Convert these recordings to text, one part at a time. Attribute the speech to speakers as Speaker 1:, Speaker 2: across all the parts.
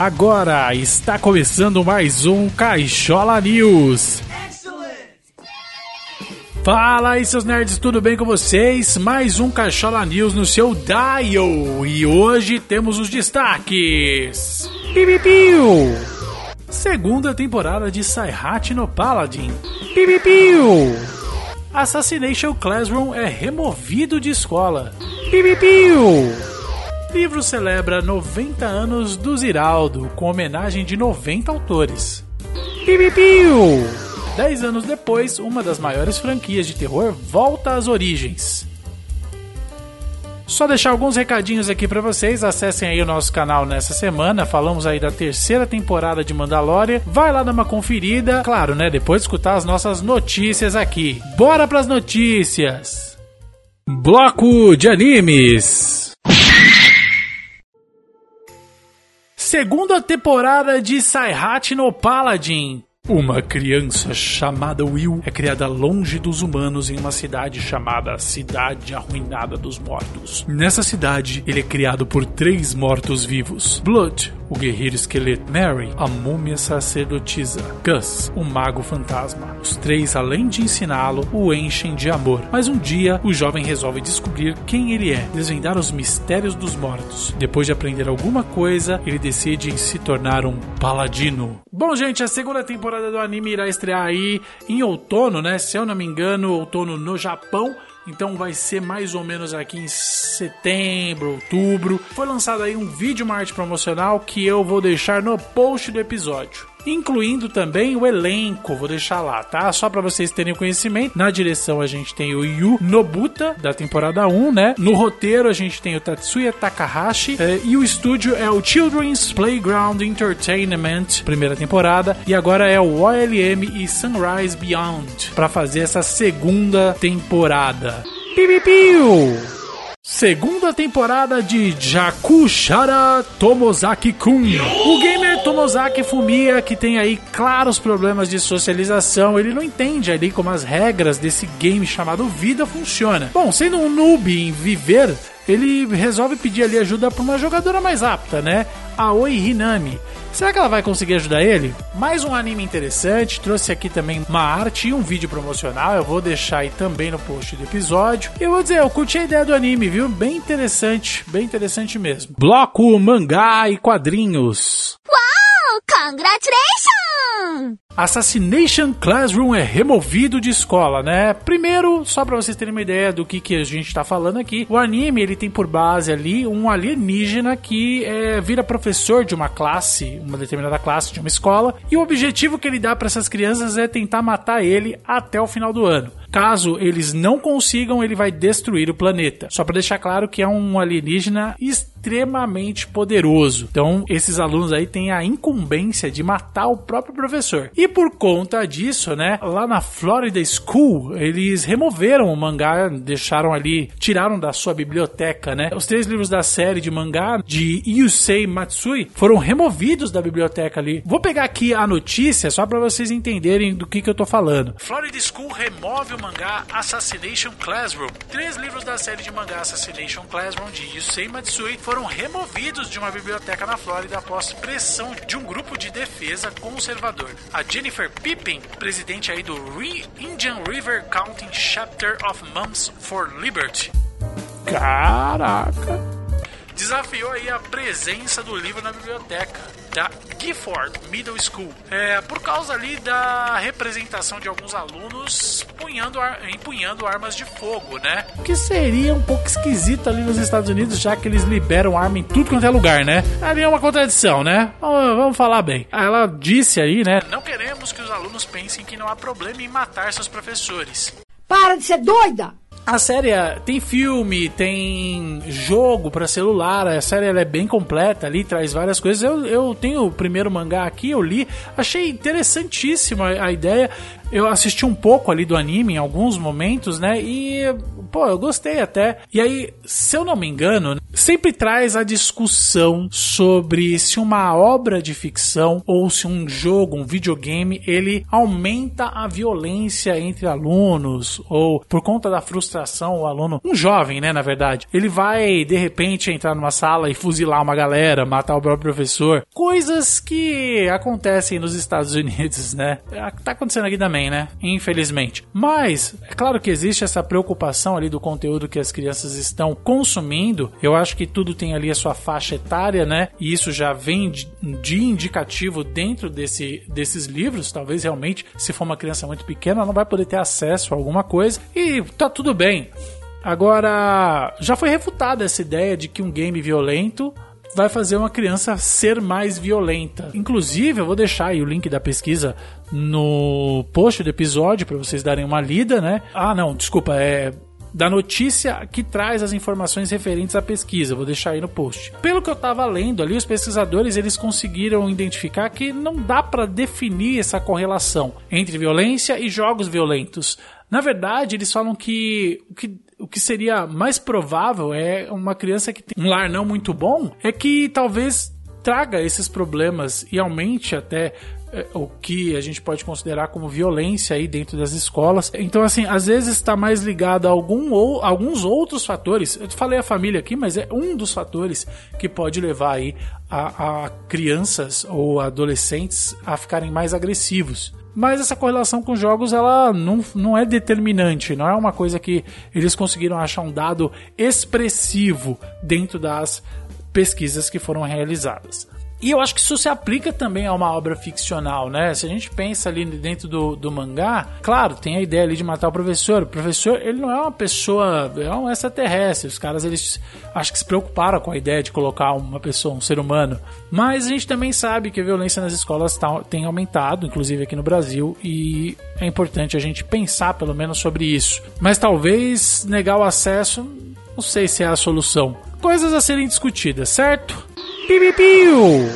Speaker 1: Agora está começando mais um Caixola News. Fala aí, seus nerds, tudo bem com vocês? Mais um Caixola News no seu dial. E hoje temos os destaques. Pipipiu! Segunda temporada de Saihat no Paladin. Pipipiu! Assassination Classroom é removido de escola. Pipipiu! Livro celebra 90 anos do Ziraldo, com homenagem de 90 autores. Pipipiu! Dez anos depois, uma das maiores franquias de terror volta às origens. Só deixar alguns recadinhos aqui para vocês. Acessem aí o nosso canal nessa semana. Falamos aí da terceira temporada de Mandalorian. Vai lá dar uma conferida. Claro, né? Depois de escutar as nossas notícias aqui. Bora pras notícias! Bloco de animes. Segunda temporada de Saihat no Paladin. Uma criança chamada Will é criada longe dos humanos em uma cidade chamada Cidade Arruinada dos Mortos. Nessa cidade, ele é criado por três mortos-vivos: Blood, o guerreiro esqueleto, Mary, a múmia sacerdotisa, Gus, o mago fantasma. Os três, além de ensiná-lo, o enchem de amor. Mas um dia, o jovem resolve descobrir quem ele é, desvendar os mistérios dos mortos. Depois de aprender alguma coisa, ele decide se tornar um paladino. Bom, gente, a segunda temporada do anime irá estrear aí em outono, né? Se eu não me engano, outono no Japão. Então vai ser mais ou menos aqui em setembro, outubro. Foi lançado aí um vídeo, uma arte promocional que eu vou deixar no post do episódio incluindo também o elenco. Vou deixar lá, tá? Só para vocês terem conhecimento. Na direção a gente tem o Yu Nobuta da temporada 1, né? No roteiro a gente tem o Tatsuya Takahashi eh, e o estúdio é o Children's Playground Entertainment, primeira temporada, e agora é o OLM e Sunrise Beyond para fazer essa segunda temporada. Piu, piu. Segunda temporada de Jakushara Tomozaki-kun. O gamer Tomozaki Fumiya, que tem aí claros problemas de socialização, ele não entende ali como as regras desse game chamado vida funciona. Bom, sendo um noob em viver, ele resolve pedir ali ajuda para uma jogadora mais apta, né? A Oi Hinami. Será que ela vai conseguir ajudar ele? Mais um anime interessante, trouxe aqui também uma arte e um vídeo promocional, eu vou deixar aí também no post do episódio. Eu vou dizer, eu curti a ideia do anime, viu? Bem interessante, bem interessante mesmo. Bloco, mangá e quadrinhos.
Speaker 2: Congratulations!
Speaker 1: Assassination Classroom é removido de escola, né? Primeiro, só para vocês terem uma ideia do que, que a gente tá falando aqui, o anime ele tem por base ali um alienígena que é, vira professor de uma classe, uma determinada classe de uma escola, e o objetivo que ele dá para essas crianças é tentar matar ele até o final do ano. Caso eles não consigam, ele vai destruir o planeta. Só para deixar claro que é um alienígena extremamente poderoso. Então, esses alunos aí têm a incumbência de matar o próprio professor. E por conta disso, né, lá na Florida School, eles removeram o mangá, deixaram ali, tiraram da sua biblioteca, né? Os três livros da série de mangá de Yusei Matsui foram removidos da biblioteca ali. Vou pegar aqui a notícia só para vocês entenderem do que, que eu tô falando. Florida School remove o mangá Assassination Classroom. Três livros da série de mangá Assassination Classroom de Yusei Matsui foram removidos de uma biblioteca na Flórida após pressão de um grupo de defesa conservador. A Jennifer Pippin, presidente aí do Re Indian River County Chapter of Moms for Liberty. Caraca! Desafiou aí a presença do livro na biblioteca da Gifford Middle School. É, por causa ali da representação de alguns alunos empunhando, empunhando armas de fogo, né? O que seria um pouco esquisito ali nos Estados Unidos, já que eles liberam arma em tudo quanto é lugar, né? Ali é uma contradição, né? Vamos, vamos falar bem. Ela disse aí, né? Não queremos que os alunos pensem que não há problema em matar seus professores.
Speaker 2: Para de ser doida!
Speaker 1: A série tem filme, tem jogo para celular, a série é bem completa ali, traz várias coisas. Eu, eu tenho o primeiro mangá aqui, eu li, achei interessantíssima a ideia. Eu assisti um pouco ali do anime em alguns momentos, né? E pô, eu gostei até. E aí, se eu não me engano, sempre traz a discussão sobre se uma obra de ficção ou se um jogo, um videogame, ele aumenta a violência entre alunos ou por conta da frustração o aluno, um jovem, né, na verdade, ele vai de repente entrar numa sala e fuzilar uma galera, matar o próprio professor, coisas que acontecem nos Estados Unidos, né? Tá acontecendo aqui também, né? Infelizmente. Mas é claro que existe essa preocupação ali do conteúdo que as crianças estão consumindo. Eu acho que tudo tem ali a sua faixa etária, né? E isso já vem de, indicativo dentro desse, desses livros. Talvez realmente, se for uma criança muito pequena, ela não vai poder ter acesso a alguma coisa. E tá tudo bem. Agora, já foi refutada essa ideia de que um game violento vai fazer uma criança ser mais violenta. Inclusive, eu vou deixar aí o link da pesquisa no post do episódio para vocês darem uma lida, né? Ah, não, desculpa, é da notícia que traz as informações referentes à pesquisa. Vou deixar aí no post. Pelo que eu estava lendo ali, os pesquisadores eles conseguiram identificar que não dá para definir essa correlação entre violência e jogos violentos. Na verdade, eles falam que o que o que seria mais provável é uma criança que tem um lar não muito bom, é que talvez traga esses problemas e aumente até o que a gente pode considerar como violência aí dentro das escolas. Então, assim, às vezes está mais ligado a algum ou alguns outros fatores. Eu falei a família aqui, mas é um dos fatores que pode levar aí a, a crianças ou adolescentes a ficarem mais agressivos. Mas essa correlação com jogos ela não, não é determinante, não é uma coisa que eles conseguiram achar um dado expressivo dentro das pesquisas que foram realizadas. E eu acho que isso se aplica também a uma obra ficcional, né? Se a gente pensa ali dentro do, do mangá, claro, tem a ideia ali de matar o professor. O professor, ele não é uma pessoa, é um extraterrestre. Os caras, eles acho que se preocuparam com a ideia de colocar uma pessoa, um ser humano. Mas a gente também sabe que a violência nas escolas tá, tem aumentado, inclusive aqui no Brasil, e é importante a gente pensar pelo menos sobre isso. Mas talvez negar o acesso, não sei se é a solução. Coisas a serem discutidas, certo? Pipipiu!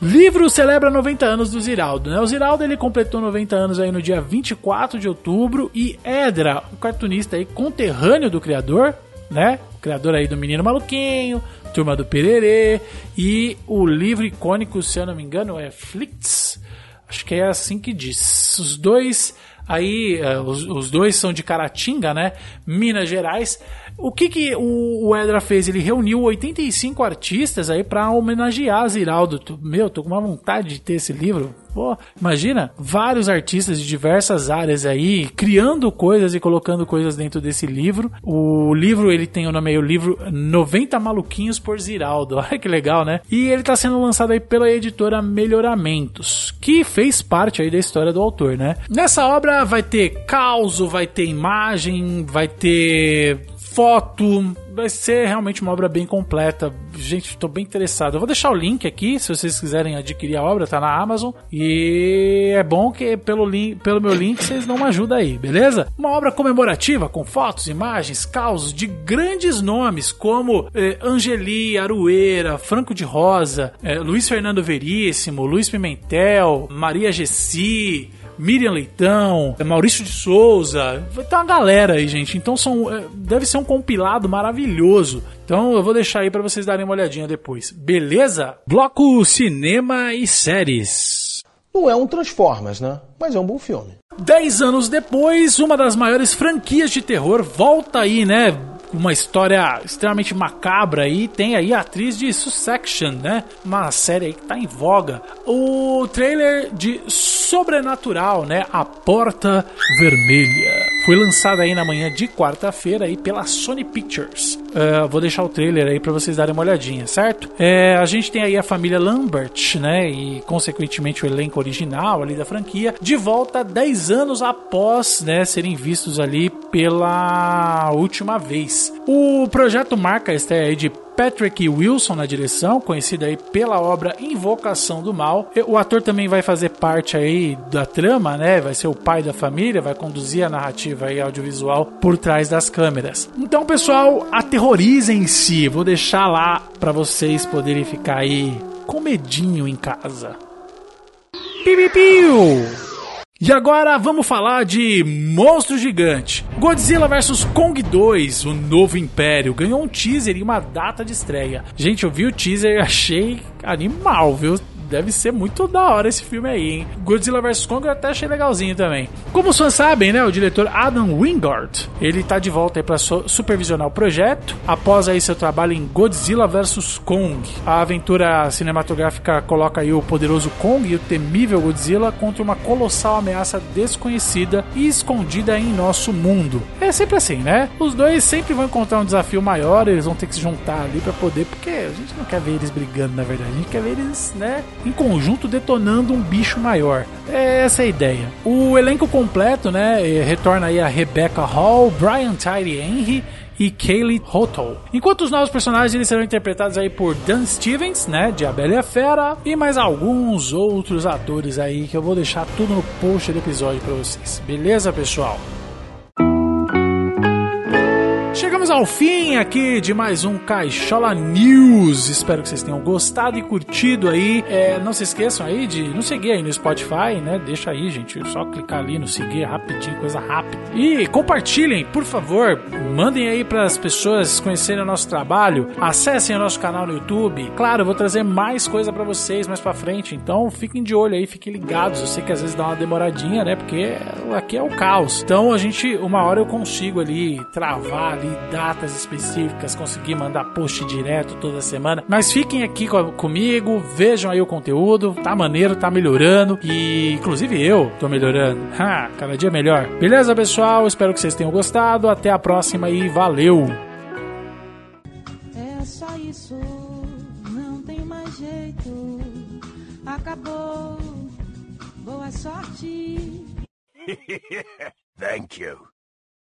Speaker 1: Livro celebra 90 anos do Ziraldo, né? O Ziraldo ele completou 90 anos aí no dia 24 de outubro e Edra, o cartunista aí conterrâneo do criador, né? O criador aí do Menino Maluquinho, Turma do Pererê e o livro icônico, se eu não me engano, é Flix. Acho que é assim que diz. Os dois aí, uh, os, os dois são de Caratinga, né? Minas Gerais. O que que o, o Edra fez? Ele reuniu 85 artistas aí para homenagear Ziraldo. Meu, tô com uma vontade de ter esse livro. Pô, imagina, vários artistas de diversas áreas aí, criando coisas e colocando coisas dentro desse livro. O livro, ele tem o nome aí, o livro 90 Maluquinhos por Ziraldo. Olha que legal, né? E ele tá sendo lançado aí pela editora Melhoramentos, que fez parte aí da história do autor, né? Nessa obra vai ter caos, vai ter imagem, vai ter foto. Vai ser realmente uma obra bem completa. Gente, estou bem interessado. Eu vou deixar o link aqui, se vocês quiserem adquirir a obra, tá na Amazon. E é bom que pelo, link, pelo meu link vocês não me ajudam aí, beleza? Uma obra comemorativa com fotos, imagens, causos de grandes nomes como eh, Angeli, Arueira, Franco de Rosa, eh, Luiz Fernando Veríssimo, Luiz Pimentel, Maria Gessi, Miriam Leitão, Maurício de Souza, vai ter uma galera aí, gente. Então são, é, deve ser um compilado maravilhoso. Então eu vou deixar aí para vocês darem uma olhadinha depois. Beleza? Bloco Cinema e Séries.
Speaker 3: Não é um Transformers, né? Mas é um bom filme.
Speaker 1: Dez anos depois, uma das maiores franquias de terror volta aí, né? uma história extremamente macabra e tem aí a atriz de Succession, né? Uma série aí que tá em voga. O trailer de Sobrenatural, né? A Porta Vermelha. Foi lançado aí na manhã de quarta-feira aí pela Sony Pictures. Uh, vou deixar o trailer aí para vocês darem uma olhadinha, certo? É, a gente tem aí a família Lambert, né? E consequentemente o elenco original ali da franquia, de volta 10 anos após, né, serem vistos ali pela última vez. O projeto marca a estreia de Patrick Wilson na direção, conhecido aí pela obra Invocação do Mal. O ator também vai fazer parte aí da trama, né? Vai ser o pai da família, vai conduzir a narrativa aí audiovisual por trás das câmeras. Então, pessoal, aterrorizem-se. Vou deixar lá para vocês poderem ficar aí com medinho em casa. Piu, piu, piu. E agora vamos falar de Monstro Gigante. Godzilla vs Kong 2, o novo império, ganhou um teaser e uma data de estreia. Gente, eu vi o teaser e achei animal, viu? Deve ser muito da hora esse filme aí, hein? Godzilla vs Kong eu até achei legalzinho também. Como os fãs sabem, né, o diretor Adam Wingard, ele tá de volta aí para supervisionar o projeto, após aí seu trabalho em Godzilla vs Kong. A aventura cinematográfica coloca aí o poderoso Kong e o temível Godzilla contra uma colossal ameaça desconhecida e escondida em nosso mundo. É sempre assim, né? Os dois sempre vão encontrar um desafio maior, eles vão ter que se juntar ali para poder, porque a gente não quer ver eles brigando, na verdade, a gente quer ver eles, né, em conjunto detonando um bicho maior. É essa a ideia. O elenco completo, né, retorna aí a Rebecca Hall, Brian Tyree Henry e Kaylee Hotel. Enquanto os novos personagens eles serão interpretados aí por Dan Stevens, né, de A e a Fera, e mais alguns outros atores aí que eu vou deixar tudo no post do episódio para vocês. Beleza, pessoal? Chegamos ao fim aqui de mais um Caixola News. Espero que vocês tenham gostado e curtido aí. É, não se esqueçam aí de nos seguir aí no Spotify, né? Deixa aí, gente. Só clicar ali no seguir rapidinho, coisa rápida. E compartilhem, por favor. Mandem aí para as pessoas conhecerem o nosso trabalho. Acessem o nosso canal no YouTube. Claro, eu vou trazer mais coisa para vocês mais para frente. Então fiquem de olho aí, fiquem ligados. Eu sei que às vezes dá uma demoradinha, né? Porque aqui é o caos. Então a gente, uma hora eu consigo ali travar ali datas específicas, conseguir mandar post direto toda semana. Mas fiquem aqui co comigo, vejam aí o conteúdo, tá maneiro, tá melhorando e inclusive eu tô melhorando. Ha, cada dia melhor. Beleza, pessoal? Espero que vocês tenham gostado. Até a próxima e valeu. É só isso, não tem mais jeito. Acabou. Boa sorte. Thank you.